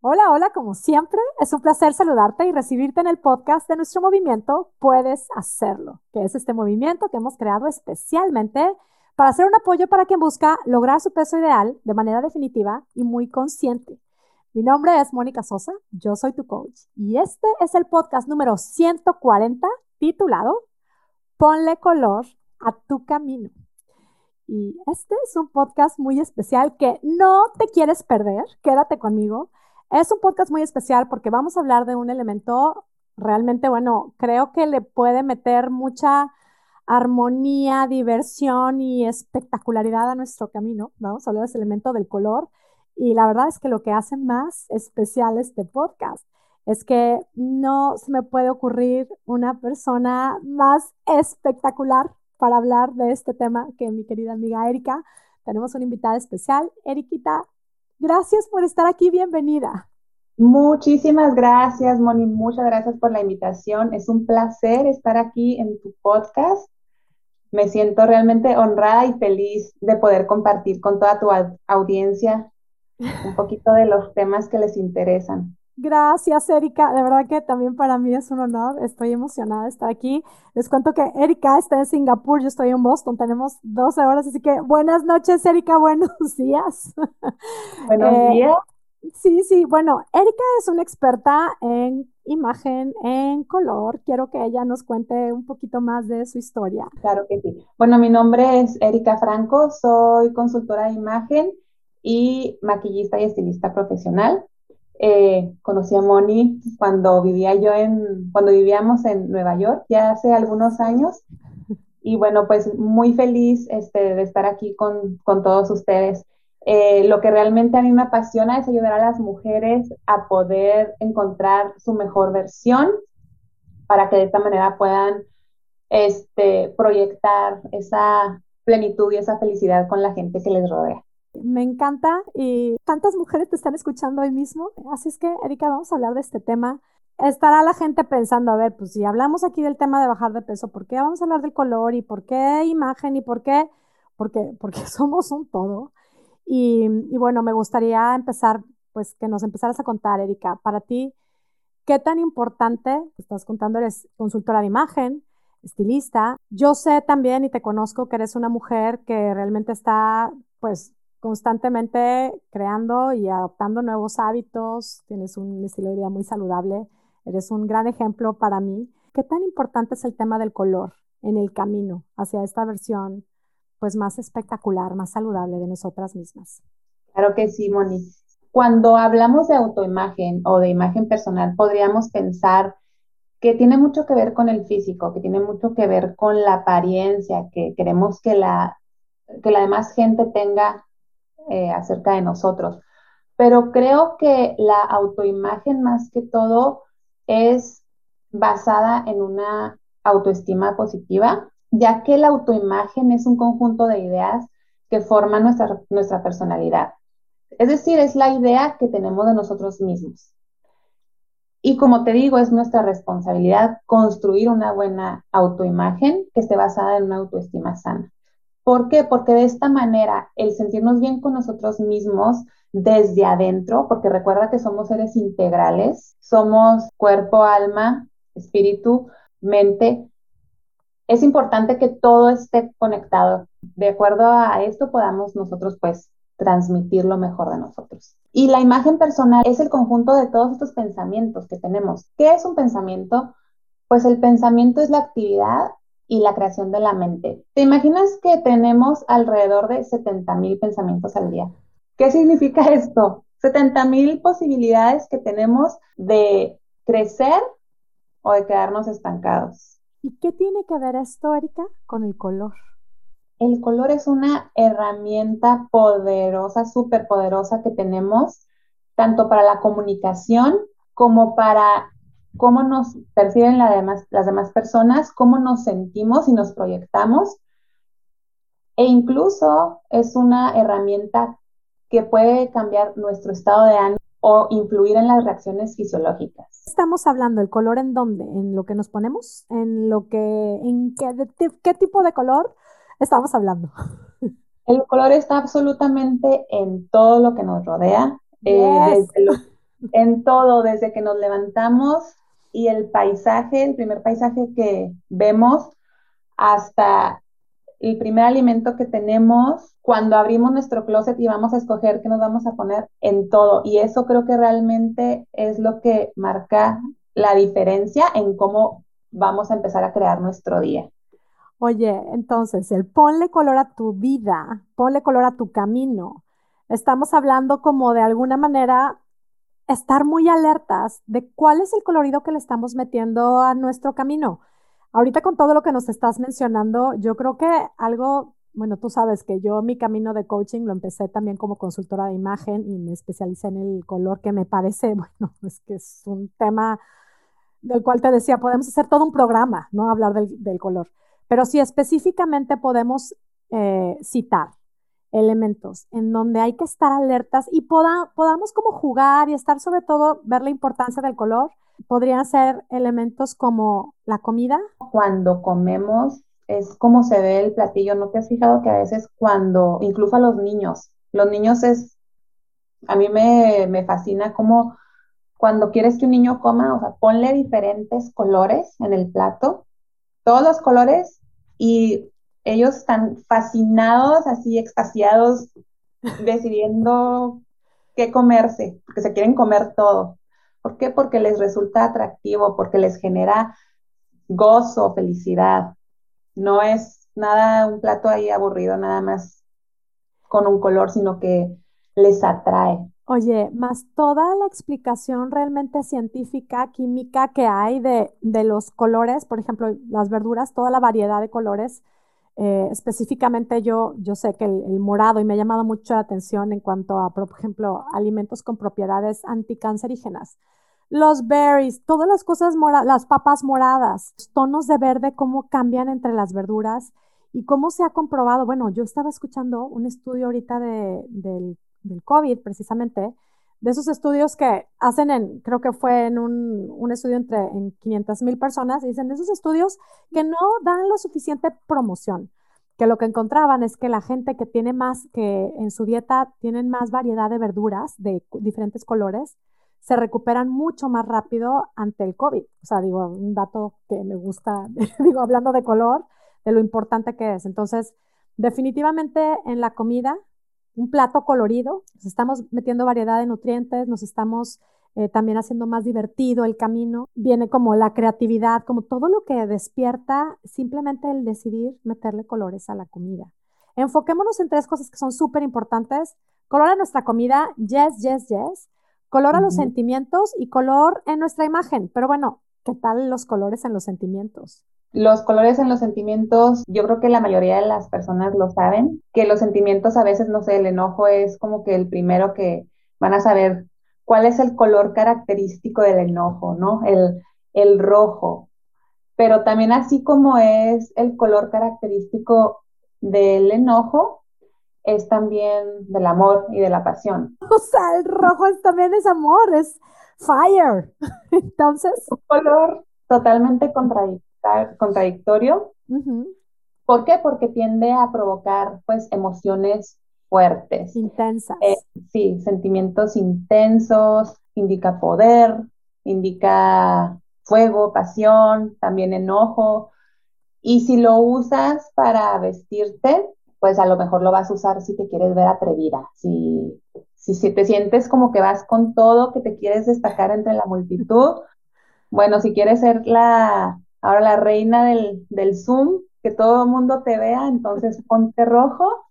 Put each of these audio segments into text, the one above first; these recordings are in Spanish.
Hola, hola, como siempre, es un placer saludarte y recibirte en el podcast de nuestro movimiento Puedes Hacerlo, que es este movimiento que hemos creado especialmente para hacer un apoyo para quien busca lograr su peso ideal de manera definitiva y muy consciente. Mi nombre es Mónica Sosa, yo soy tu coach y este es el podcast número 140 titulado Ponle color a tu camino. Y este es un podcast muy especial que no te quieres perder, quédate conmigo es un podcast muy especial porque vamos a hablar de un elemento realmente, bueno, creo que le puede meter mucha armonía, diversión y espectacularidad a nuestro camino. Vamos a hablar de ese elemento del color. Y la verdad es que lo que hace más especial este podcast es que no se me puede ocurrir una persona más espectacular para hablar de este tema que mi querida amiga Erika. Tenemos una invitada especial. Eriquita, Gracias por estar aquí, bienvenida. Muchísimas gracias, Moni, muchas gracias por la invitación. Es un placer estar aquí en tu podcast. Me siento realmente honrada y feliz de poder compartir con toda tu audiencia un poquito de los temas que les interesan. Gracias, Erika. De verdad que también para mí es un honor. Estoy emocionada de estar aquí. Les cuento que Erika está en Singapur, yo estoy en Boston. Tenemos 12 horas, así que buenas noches, Erika. Buenos días. Buenos eh, días. Sí, sí. Bueno, Erika es una experta en imagen, en color. Quiero que ella nos cuente un poquito más de su historia. Claro que sí. Bueno, mi nombre es Erika Franco. Soy consultora de imagen y maquillista y estilista profesional. Eh, conocí a Moni cuando vivía yo en, cuando vivíamos en Nueva York, ya hace algunos años. Y bueno, pues muy feliz este, de estar aquí con, con todos ustedes. Eh, lo que realmente a mí me apasiona es ayudar a las mujeres a poder encontrar su mejor versión para que de esta manera puedan este, proyectar esa plenitud y esa felicidad con la gente que les rodea. Me encanta y tantas mujeres te están escuchando hoy mismo. Así es que, Erika, vamos a hablar de este tema. Estará la gente pensando, a ver, pues si hablamos aquí del tema de bajar de peso, ¿por qué vamos a hablar del color y por qué imagen y por qué? Porque, porque somos un todo. Y, y bueno, me gustaría empezar, pues que nos empezaras a contar, Erika, para ti, ¿qué tan importante, estás contando, eres consultora de imagen, estilista. Yo sé también y te conozco que eres una mujer que realmente está, pues, constantemente creando y adoptando nuevos hábitos, tienes un estilo de vida muy saludable, eres un gran ejemplo para mí. ¿Qué tan importante es el tema del color en el camino hacia esta versión pues más espectacular, más saludable de nosotras mismas? Claro que sí, Moni. Cuando hablamos de autoimagen o de imagen personal, podríamos pensar que tiene mucho que ver con el físico, que tiene mucho que ver con la apariencia, que queremos que la, que la demás gente tenga eh, acerca de nosotros. Pero creo que la autoimagen más que todo es basada en una autoestima positiva, ya que la autoimagen es un conjunto de ideas que forman nuestra, nuestra personalidad. Es decir, es la idea que tenemos de nosotros mismos. Y como te digo, es nuestra responsabilidad construir una buena autoimagen que esté basada en una autoestima sana. ¿Por qué? Porque de esta manera el sentirnos bien con nosotros mismos desde adentro, porque recuerda que somos seres integrales, somos cuerpo, alma, espíritu, mente. Es importante que todo esté conectado. De acuerdo a esto podamos nosotros pues transmitir lo mejor de nosotros. Y la imagen personal es el conjunto de todos estos pensamientos que tenemos. ¿Qué es un pensamiento? Pues el pensamiento es la actividad y la creación de la mente. ¿Te imaginas que tenemos alrededor de 70 mil pensamientos al día? ¿Qué significa esto? 70 mil posibilidades que tenemos de crecer o de quedarnos estancados. ¿Y qué tiene que ver esto, Erika, con el color? El color es una herramienta poderosa, súper poderosa que tenemos, tanto para la comunicación como para cómo nos perciben las demás personas, cómo nos sentimos y nos proyectamos. E incluso es una herramienta que puede cambiar nuestro estado de ánimo o influir en las reacciones fisiológicas. Estamos hablando el color en dónde, en lo que nos ponemos, en lo que, en qué, qué tipo de color estamos hablando. El color está absolutamente en todo lo que nos rodea, eh, desde, lo, en todo, desde que nos levantamos y el paisaje, el primer paisaje que vemos, hasta el primer alimento que tenemos, cuando abrimos nuestro closet y vamos a escoger qué nos vamos a poner en todo. Y eso creo que realmente es lo que marca la diferencia en cómo vamos a empezar a crear nuestro día. Oye, entonces, el ponle color a tu vida, ponle color a tu camino. Estamos hablando como de alguna manera estar muy alertas de cuál es el colorido que le estamos metiendo a nuestro camino. Ahorita con todo lo que nos estás mencionando, yo creo que algo, bueno, tú sabes que yo mi camino de coaching lo empecé también como consultora de imagen y me especialicé en el color que me parece, bueno, es que es un tema del cual te decía, podemos hacer todo un programa, ¿no? Hablar del, color. Pero si específicamente podemos eh, citar elementos en donde hay que estar alertas y podamos como jugar y estar sobre todo, ver la importancia del color. Podrían ser elementos como la comida. Cuando comemos es como se ve el platillo. ¿No te has fijado que a veces cuando, incluso a los niños, los niños es, a mí me, me fascina como cuando quieres que un niño coma, o sea, ponle diferentes colores en el plato, todos los colores y ellos están fascinados, así extasiados, decidiendo qué comerse, porque se quieren comer todo. ¿Por qué? Porque les resulta atractivo, porque les genera gozo, felicidad. No es nada un plato ahí aburrido, nada más con un color, sino que les atrae. Oye, más toda la explicación realmente científica, química que hay de, de los colores, por ejemplo, las verduras, toda la variedad de colores, eh, específicamente yo, yo sé que el, morado, y me ha llamado mucho la atención en cuanto a, por ejemplo, alimentos con propiedades anticancerígenas. Los berries, todas las cosas moradas, las papas moradas, los tonos de verde, cómo cambian entre las verduras y cómo se ha comprobado. Bueno, yo estaba escuchando un estudio ahorita de, del, del COVID, precisamente, de esos estudios que hacen en, creo que fue en un, un estudio entre en 500 mil personas, y dicen, de esos estudios que no dan lo suficiente promoción, que lo que encontraban es que la gente que tiene más, que en su dieta tienen más variedad de verduras de diferentes colores, se recuperan mucho más rápido ante el COVID. O sea, digo, un dato que me gusta, digo, hablando de color, de lo importante que es. Entonces, definitivamente en la comida un plato colorido, nos estamos metiendo variedad de nutrientes, nos estamos eh, también haciendo más divertido el camino, viene como la creatividad, como todo lo que despierta simplemente el decidir meterle colores a la comida. Enfoquémonos en tres cosas que son súper importantes. Color a nuestra comida, yes, yes, yes. Color a los sentimientos y color en nuestra imagen. Pero bueno, ¿qué tal los colores en los sentimientos? Los colores en los sentimientos, yo creo que la mayoría de las personas lo saben, que los sentimientos a veces, no sé, el enojo es como que el primero que van a saber cuál es el color característico del enojo, ¿no? El, el rojo. Pero también así como es el color característico del enojo, es también del amor y de la pasión. O sea, el rojo también es amor, es fire. Entonces. Un color totalmente contradictorio contradictorio. ¿Por qué? Porque tiende a provocar pues emociones fuertes. Intensas. Eh, sí, sentimientos intensos, indica poder, indica fuego, pasión, también enojo. Y si lo usas para vestirte, pues a lo mejor lo vas a usar si te quieres ver atrevida, si, si, si te sientes como que vas con todo, que te quieres destacar entre la multitud. Bueno, si quieres ser la, Ahora la reina del, Zoom, que todo el mundo te vea, entonces ponte rojo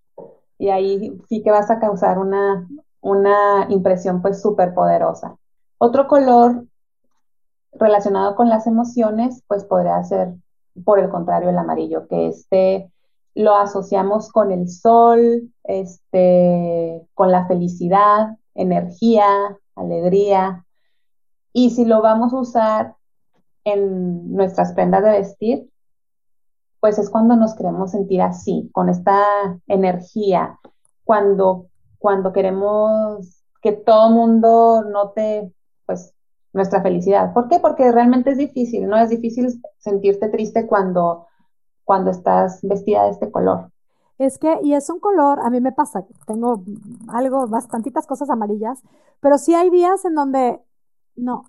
y ahí sí que vas a causar una, una impresión pues súper poderosa. Otro color relacionado con las emociones pues podría ser por el contrario el amarillo, que este lo asociamos con el sol, este, con la felicidad, energía, alegría. Y si lo vamos a usar en nuestras prendas de vestir, pues es cuando nos queremos sentir así, con esta energía, cuando, cuando queremos que todo mundo note, pues, nuestra felicidad. ¿Por qué? Porque realmente es difícil, ¿no? Es difícil sentirte triste cuando, cuando estás vestida de este color. Es que, y es un color, a mí me pasa, tengo algo, bastantitas cosas amarillas, pero sí hay días en donde no,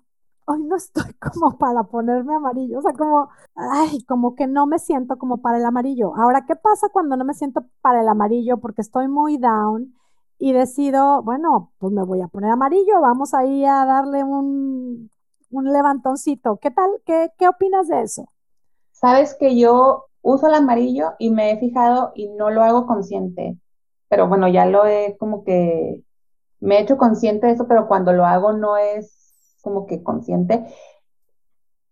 hoy no estoy como para ponerme amarillo, o sea, como, ay, como que no me siento como para el amarillo. Ahora, ¿qué pasa cuando no me siento para el amarillo porque estoy muy down y decido, bueno, pues me voy a poner amarillo, vamos ahí a darle un, un levantoncito. ¿Qué tal? ¿Qué, qué opinas de eso? Sabes que yo uso el amarillo y me he fijado y no lo hago consciente, pero bueno, ya lo he como que me he hecho consciente de eso, pero cuando lo hago no es como que consciente.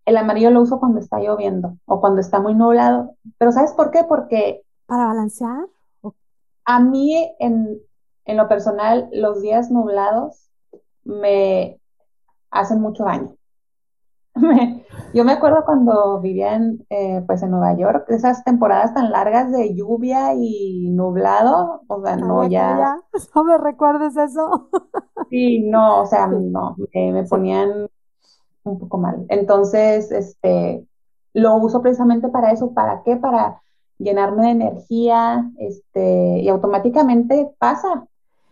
El amarillo lo uso cuando está lloviendo o cuando está muy nublado, pero ¿sabes por qué? Porque... Para balancear. A mí en, en lo personal los días nublados me hacen mucho daño. yo me acuerdo cuando vivía en, eh, pues en Nueva York, esas temporadas tan largas de lluvia y nublado, o sea, no ya... No me recuerdes eso. Sí, no, o sea, no, me, ponían un poco mal. Entonces, este, lo uso precisamente para eso. ¿Para qué? Para llenarme de energía, este, y automáticamente pasa.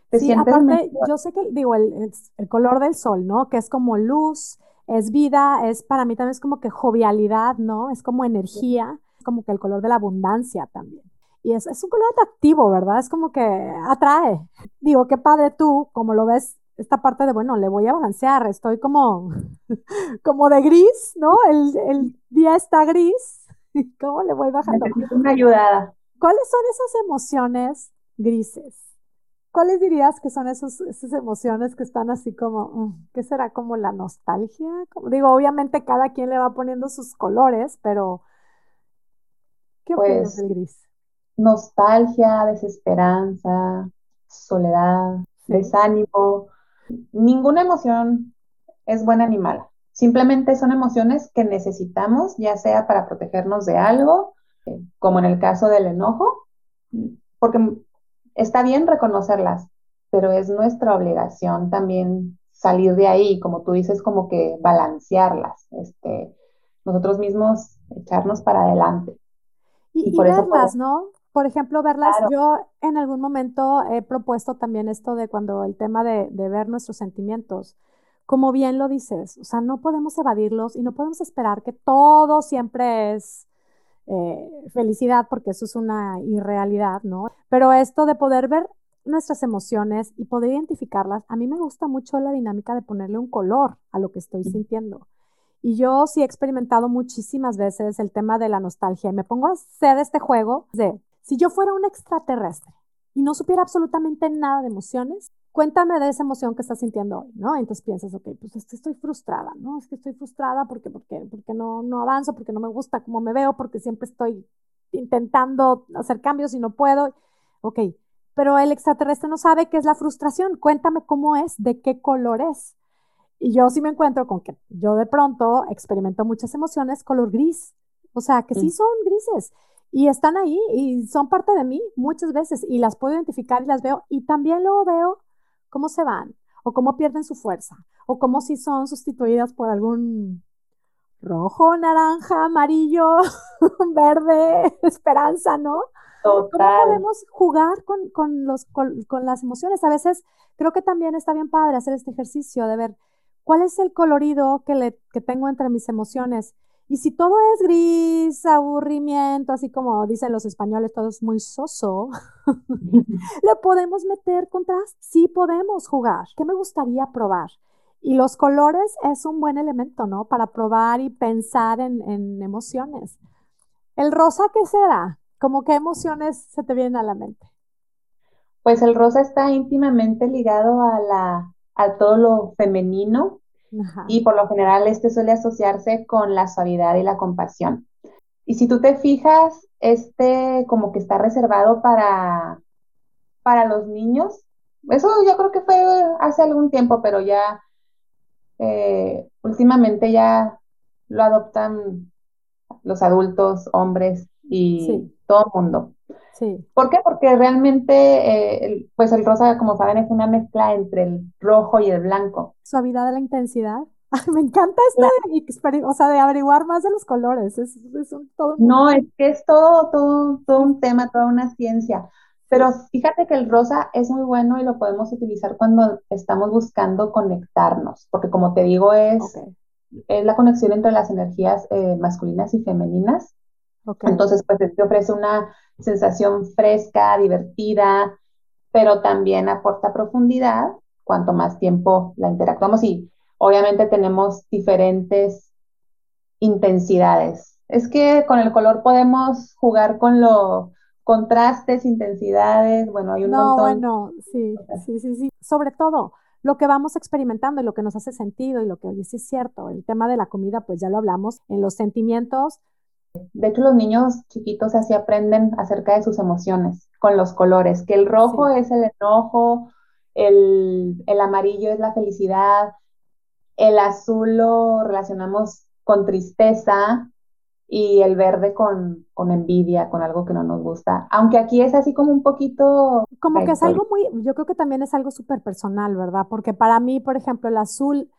Te sí, aparte, yo sé que, digo, el, el color del sol, ¿no? Que es como luz, es vida, es para mí también es como que jovialidad, ¿no? Es como energía, es como que el color de la abundancia también. Y es, es un color atractivo, ¿verdad? Es como que atrae. Digo, qué padre tú, como lo ves, esta parte de, bueno, le voy a balancear, estoy como, como de gris, ¿no? El, el día está gris, ¿cómo le voy bajando? Necesito una ayudada. ¿Cuáles son esas emociones grises? ¿Cuáles dirías que son esos, esas emociones que están así como, mm, ¿qué será como la nostalgia? Como, digo, obviamente cada quien le va poniendo sus colores, pero ¿qué pues, del gris? Nostalgia, desesperanza, soledad, desánimo. Ninguna emoción es buena ni mala. Simplemente son emociones que necesitamos, ya sea para protegernos de algo, como en el caso del enojo, porque está bien reconocerlas, pero es nuestra obligación también salir de ahí, como tú dices, como que balancearlas, este, nosotros mismos echarnos para adelante. Y, verlas, ¿no? Por ejemplo, verlas, yo en algún momento he propuesto también esto de cuando el tema de, de ver nuestros sentimientos, como bien lo dices, o sea, no podemos evadirlos y no podemos esperar que todo siempre es eh, felicidad, porque eso es una irrealidad, ¿no? Pero esto de poder ver nuestras emociones y poder identificarlas, a mí me gusta mucho la dinámica de ponerle un color a lo que estoy sintiendo. Y yo sí he experimentado muchísimas veces el tema de la nostalgia y me pongo a hacer este juego de si yo fuera un extraterrestre y no supiera absolutamente nada de emociones, cuéntame de esa emoción que estás sintiendo hoy, ¿no? Entonces piensas, ok, pues es que estoy frustrada, ¿no? Es que estoy frustrada porque, porque, porque no, no avanzo, porque no me gusta cómo me veo, porque siempre estoy intentando hacer cambios y no puedo. Ok, pero el extraterrestre no sabe qué es la frustración. Cuéntame cómo es, de qué color es. Y yo sí me encuentro con que yo de pronto experimento muchas emociones color gris. O sea, que sí mm. son grises y están ahí y son parte de mí muchas veces y las puedo identificar y las veo y también luego veo cómo se van o cómo pierden su fuerza o cómo si son sustituidas por algún rojo, naranja, amarillo, verde, esperanza, ¿no? Total. ¿Cómo podemos jugar con, los, con, las emociones? A veces creo que también está bien padre hacer este ejercicio de ver cuál es el colorido que, le, que tengo entre mis emociones y si todo es gris, aburrimiento, así como dicen los españoles, todo es muy soso, ¿le podemos meter contraste? Sí podemos jugar. ¿Qué me gustaría probar? Y los colores es un buen elemento, ¿no? Para probar y pensar en, en emociones. ¿El rosa qué será? ¿Cómo qué emociones se te vienen a la mente? Pues el rosa está íntimamente ligado a, la, a todo lo femenino, y por lo general este suele asociarse con la suavidad y la compasión. Y si tú te fijas, este como que está reservado para, para los niños. Eso yo creo que fue hace algún tiempo, pero ya eh, últimamente ya lo adoptan los adultos, hombres y todo el mundo. Sí. ¿Por qué? Porque realmente, eh, pues el rosa, como saben, es una mezcla entre el rojo y el blanco. Suavidad de la intensidad. me encanta esto de, o sea, de averiguar más de los colores. Es, todo No, es que es todo, todo, todo un tema, toda una ciencia. Pero fíjate que el rosa es muy bueno y lo podemos utilizar cuando estamos buscando conectarnos, porque como te digo, es, es la conexión entre las energías eh, masculinas y femeninas. Entonces, pues te ofrece una sensación fresca, divertida, pero también aporta profundidad cuanto más tiempo la interactuamos y obviamente tenemos diferentes intensidades. Es que con el color podemos jugar con los contrastes, intensidades, bueno, hay un no, Bueno, sí, sí, sí, sí. Sobre todo, lo que vamos experimentando y lo que nos hace sentido y lo que, oye, sí es cierto, el tema de la comida, pues ya lo hablamos, en los sentimientos. De hecho, los niños chiquitos así aprenden acerca de sus emociones con los colores, que el rojo es el enojo, el, el amarillo es la felicidad, el azul lo relacionamos con tristeza y el verde con, con, envidia, con algo que no nos gusta. Aunque aquí es así como un poquito... Como que es algo muy, yo creo que también es algo súper personal, ¿verdad? Porque para mí, por ejemplo, el azul,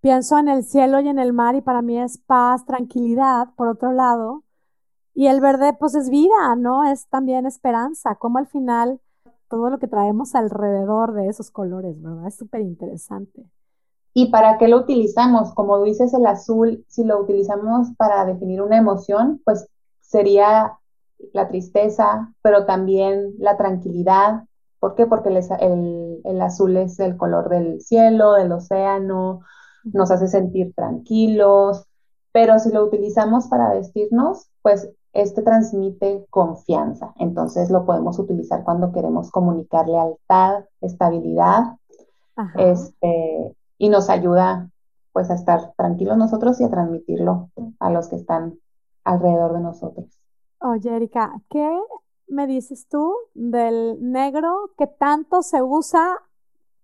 pienso en el cielo y en el mar y para mí es paz, tranquilidad, por otro lado. Y el verde, pues es vida, ¿no? Es también esperanza, como al final todo lo que traemos alrededor de esos colores, ¿verdad? Es súper interesante. ¿Y para qué lo utilizamos? Como dices, el azul, si lo utilizamos para definir una emoción, pues sería la tristeza, pero también la tranquilidad. ¿Por qué? Porque el, el, azul es el color del cielo, del océano, nos hace sentir tranquilos, pero si lo utilizamos para vestirnos, pues este transmite confianza. Entonces lo podemos utilizar cuando queremos comunicar lealtad, estabilidad, este, y nos ayuda pues a estar tranquilos nosotros y a transmitirlo a los que están alrededor de nosotros. Oye, Erika, ¿qué me dices tú del negro que tanto se usa,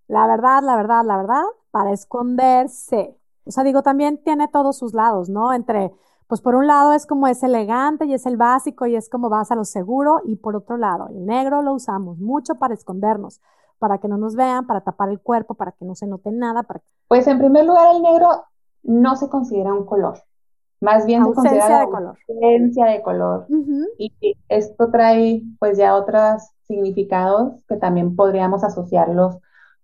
la verdad, la verdad, la verdad, para esconderse? O sea, digo, también tiene todos sus lados, ¿no? Entre, pues por un lado es como es elegante y es el básico y es como vas a lo seguro, y por otro lado, el negro lo usamos mucho para escondernos para que no nos vean, para tapar el cuerpo, para que no se note nada. Para... Pues en primer lugar, el negro no se considera un color. Más bien se considera de color. ausencia de color. Y esto trae pues ya otros significados que también podríamos asociarlos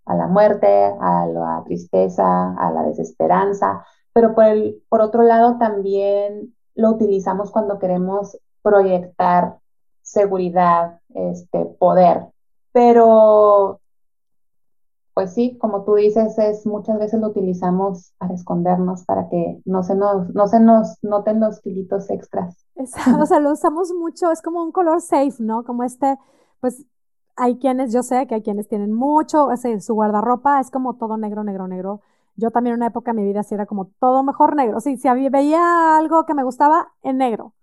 a la muerte, a la tristeza, a la desesperanza, pero por, el, por otro lado también lo utilizamos cuando queremos proyectar seguridad, este, poder. Pero pues sí, como tú dices, es muchas veces lo utilizamos para escondernos, para que no se nos, no se nos noten los kilitos extras. o sea, lo usamos mucho, es como un color safe, ¿no? Como este, pues hay quienes, yo sé que hay quienes tienen mucho, ese, su guardarropa es como todo negro, negro, negro. Yo también en una época de mi vida sí era como todo mejor negro. Sí, si veía algo que me gustaba, en negro.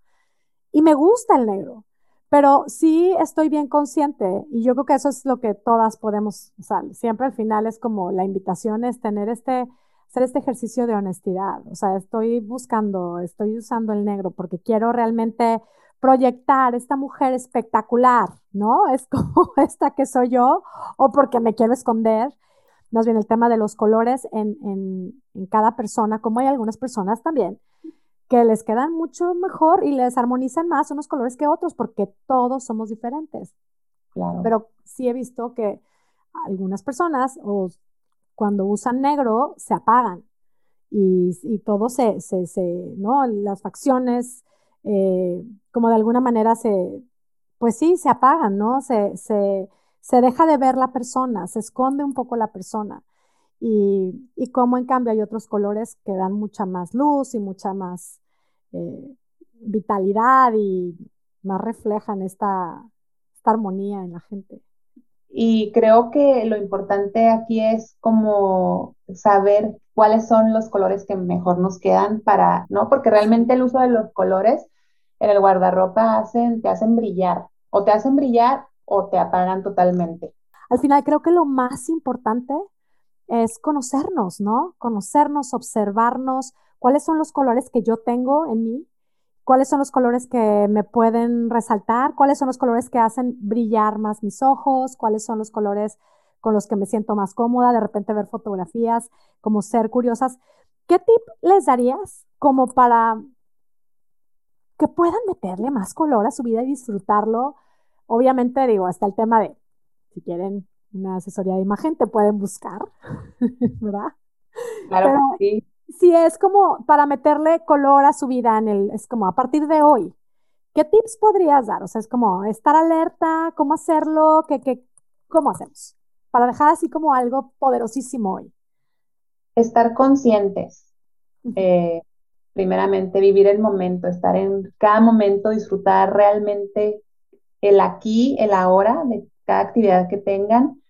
Y me gusta el negro. Pero sí estoy bien consciente y yo creo que eso es lo que todas podemos, o sea, siempre al final es como la invitación es tener este, hacer este ejercicio de honestidad. O sea, estoy buscando, estoy usando el negro porque quiero realmente proyectar esta mujer espectacular, ¿no? Es como esta que soy yo o porque me quiero esconder. Más bien el tema de los colores en, en, en cada persona, como hay algunas personas también que les quedan mucho mejor y les armonizan más unos colores que otros porque todos somos diferentes. Claro. Pero sí he visto que algunas personas o cuando usan negro se apagan y, y todo se, se, se, ¿no? Las facciones eh, como de alguna manera se, pues sí, se apagan, ¿no? Se, se, se deja de ver la persona, se esconde un poco la persona y, y como en cambio hay otros colores que dan mucha más luz y mucha más eh, vitalidad y más reflejan esta, esta armonía en la gente. Y creo que lo importante aquí es como saber cuáles son los colores que mejor nos quedan para, ¿no? Porque realmente el uso de los colores en el guardarropa hacen, te hacen brillar, o te hacen brillar o te apagan totalmente. Al final creo que lo más importante es conocernos, ¿no? Conocernos, observarnos, cuáles son los colores que yo tengo en mí, cuáles son los colores que me pueden resaltar, cuáles son los colores que hacen brillar más mis ojos, cuáles son los colores con los que me siento más cómoda, de repente ver fotografías, como ser curiosas. ¿Qué tip les darías como para que puedan meterle más color a su vida y disfrutarlo Obviamente, digo, hasta el tema de, si quieren una asesoría de imagen, te pueden buscar, ¿verdad? Claro, sí. Sí, es como para meterle color a su vida en el, es como a partir de hoy. ¿Qué tips podrías dar? O sea, es como estar alerta, cómo hacerlo, qué, qué, cómo hacemos, para dejar así como algo poderosísimo hoy. Estar conscientes. Eh, primeramente, vivir el momento, estar en cada momento, disfrutar realmente el aquí, el ahora de cada actividad que tengan,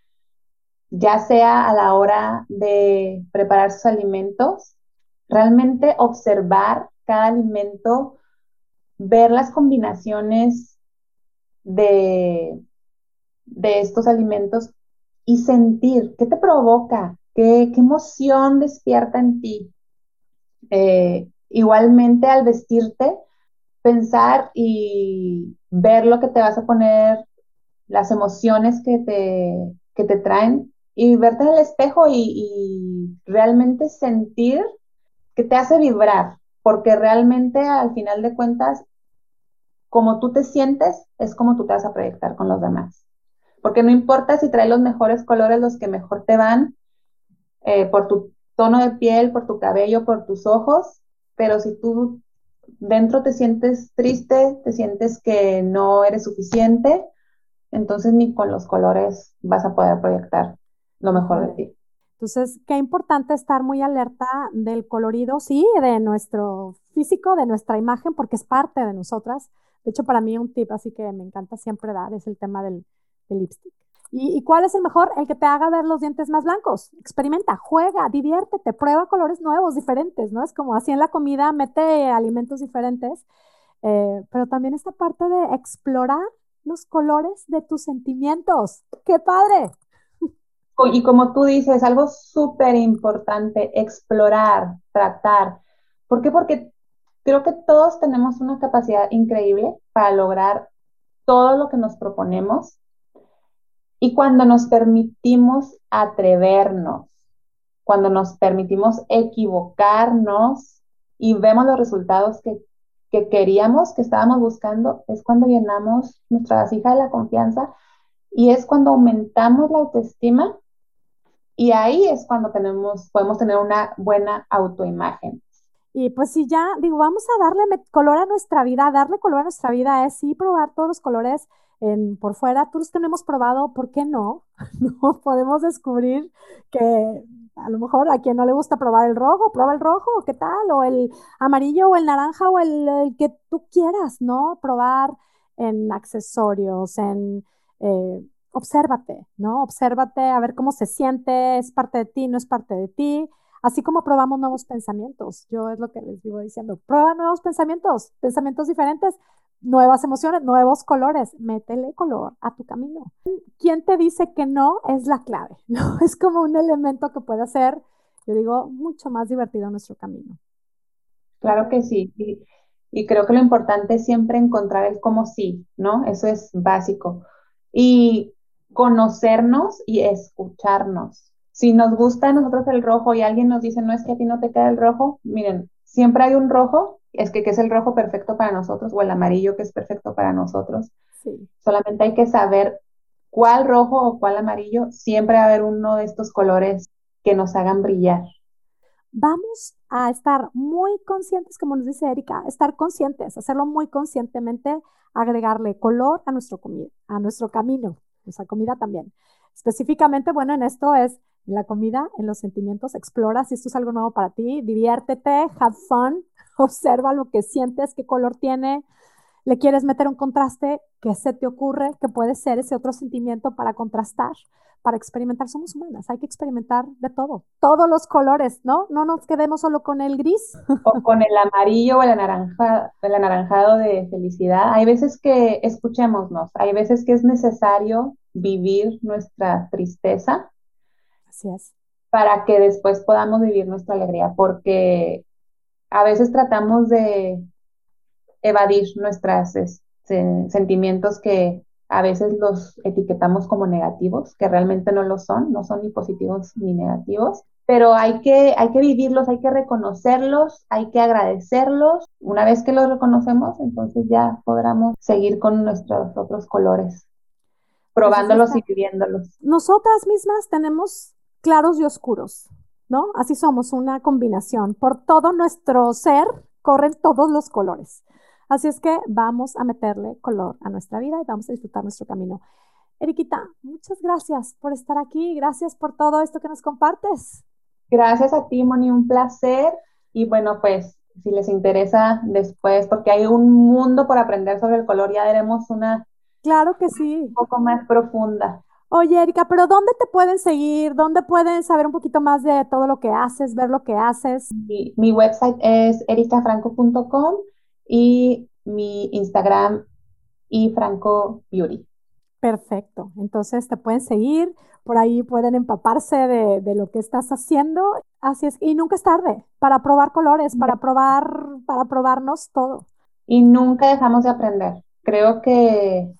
ya sea a la hora de preparar sus alimentos, realmente observar cada alimento, ver las combinaciones de, de estos alimentos y sentir qué te provoca, qué, emoción despierta en ti. Eh, igualmente al vestirte, pensar y ver lo que te vas a poner, las emociones que te, que te traen y verte en el espejo y, realmente sentir que te hace vibrar, porque realmente al final de cuentas, como tú te sientes, es como tú te vas a proyectar con los demás. Porque no importa si traes los mejores colores, los que mejor te van, eh, por tu tono de piel, por tu cabello, por tus ojos, pero si tú dentro te sientes triste, te sientes que no eres suficiente, entonces ni con los colores vas a poder proyectar lo mejor de ti. Entonces, qué importante estar muy alerta del colorido, sí, de nuestro físico, de nuestra imagen, porque es parte de nosotras. De hecho, para mí un tip así que me encanta siempre dar es el tema del, lipstick. ¿Y, cuál es el mejor? El que te haga ver los dientes más blancos. Experimenta, juega, diviértete, prueba colores nuevos, diferentes, ¿no? Es como así en la comida, mete alimentos diferentes, eh, pero también esta parte de explorar los colores de tus sentimientos. ¡Qué padre! y como tú dices, algo súper importante, explorar, tratar. ¿Por qué? Porque creo que todos tenemos una capacidad increíble para lograr todo lo que nos proponemos. Y cuando nos permitimos atrevernos, cuando nos permitimos equivocarnos y vemos los resultados que, que queríamos, que estábamos buscando, es cuando llenamos nuestra vasija de la confianza y es cuando aumentamos la autoestima y ahí es cuando tenemos, podemos tener una buena autoimagen. Y pues si ya, digo, vamos a darle color a nuestra vida, darle color a nuestra vida es sí probar todos los colores en, por fuera, los que no hemos probado, ¿por qué no? No podemos descubrir que a lo mejor a quien no le gusta probar el rojo, prueba el rojo, ¿qué tal? O el amarillo o el naranja o el, que tú quieras, ¿no? Probar en accesorios, en eh, obsérvate, ¿no? Obsérvate a ver cómo se siente, es parte de ti, no es parte de ti. Así como probamos nuevos pensamientos, yo es lo que les vivo diciendo, prueba nuevos pensamientos, pensamientos diferentes, nuevas emociones, nuevos colores, métele color a tu camino. ¿Quién te dice que no es la clave? ¿no? Es como un elemento que puede hacer, yo digo, mucho más divertido nuestro camino. Claro que sí. Y, y creo que lo importante es siempre encontrar el cómo sí, ¿no? Eso es básico. Y conocernos y escucharnos. Si nos gusta a nosotros el rojo y alguien nos dice, no es que a ti no te queda el rojo, miren, siempre hay un rojo, es que, es el rojo perfecto para nosotros o el amarillo que es perfecto para nosotros. Solamente hay que saber cuál rojo o cuál amarillo, siempre va a haber uno de estos colores que nos hagan brillar. Vamos a estar muy conscientes, como nos dice Erika, estar conscientes, hacerlo muy conscientemente, agregarle color a nuestro, a nuestro camino esa comida también. Específicamente, bueno, en esto es en la comida, en los sentimientos, explora si esto es algo nuevo para ti, diviértete, have fun, observa lo que sientes, qué color tiene, le quieres meter un contraste, ¿qué se te ocurre que puede ser ese otro sentimiento para contrastar? para experimentar. Somos humanas, hay que experimentar de todo, todos los colores, ¿no? No nos quedemos solo con el gris. O con el amarillo o el, naranja, el anaranjado de felicidad. Hay veces que, escuchémonos, hay veces que es necesario vivir nuestra tristeza. Así es. Para que después podamos vivir nuestra alegría, porque a veces tratamos de evadir nuestros sentimientos que a veces los etiquetamos como negativos, que realmente no lo son, no son ni positivos ni negativos. pero hay que, hay que vivirlos, hay que reconocerlos, hay que agradecerlos. Una vez que los reconocemos, entonces ya podremos seguir con nuestros otros colores, probándolos y viviéndolos. Nosotras mismas tenemos claros y oscuros, ¿no? Así somos, una combinación. Por todo nuestro ser corren todos los colores. Así es que vamos a meterle color a nuestra vida y vamos a disfrutar nuestro camino. Eriquita, muchas gracias por estar aquí, gracias por todo esto que nos compartes. Gracias a ti, Moni, un placer. Y bueno, pues si les interesa después, porque hay un mundo por aprender sobre el color, ya haremos una... Claro que sí. Un poco más profunda. Oye, Erika, pero ¿dónde te pueden seguir? ¿Dónde pueden saber un poquito más de todo lo que haces, ver lo que haces? Mi, mi website es ericafranco.com y mi Instagram y Franco Beauty. Perfecto. Entonces te pueden seguir, por ahí pueden empaparse de, lo que estás haciendo. Así es. Y nunca es tarde para probar colores, para probar, para probarnos todo. Y nunca dejamos de aprender. Creo que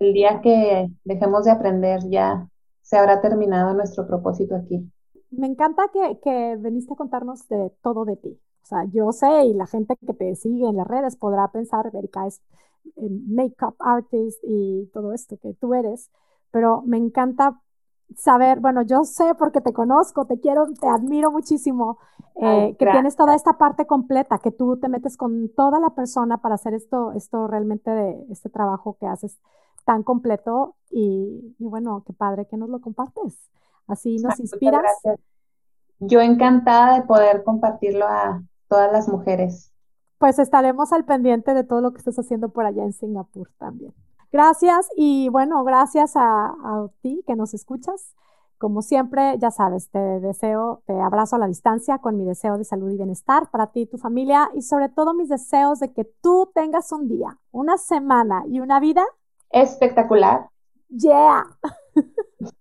el día que dejemos de aprender ya se habrá terminado nuestro propósito aquí. Me encanta que, que veniste a contarnos de todo de ti. O sea, yo sé y la gente que te sigue en las redes podrá pensar, Erika es makeup artist y todo esto que tú eres, pero me encanta saber, bueno, yo sé porque te conozco, te quiero, te admiro muchísimo, eh, que tienes toda esta parte completa, que tú te metes con toda la persona para hacer esto, esto realmente de este trabajo que haces tan completo y, bueno, qué padre que nos lo compartes. Así nos inspiras. Yo encantada de poder compartirlo a todas las mujeres pues estaremos al pendiente de todo lo que estés haciendo por allá en Singapur también. Gracias y bueno, gracias a, ti que nos escuchas. Como siempre, ya sabes, te deseo, te abrazo a la distancia con mi deseo de salud y bienestar para ti y tu familia y sobre todo mis deseos de que tú tengas un día, una semana y una vida espectacular. Yeah.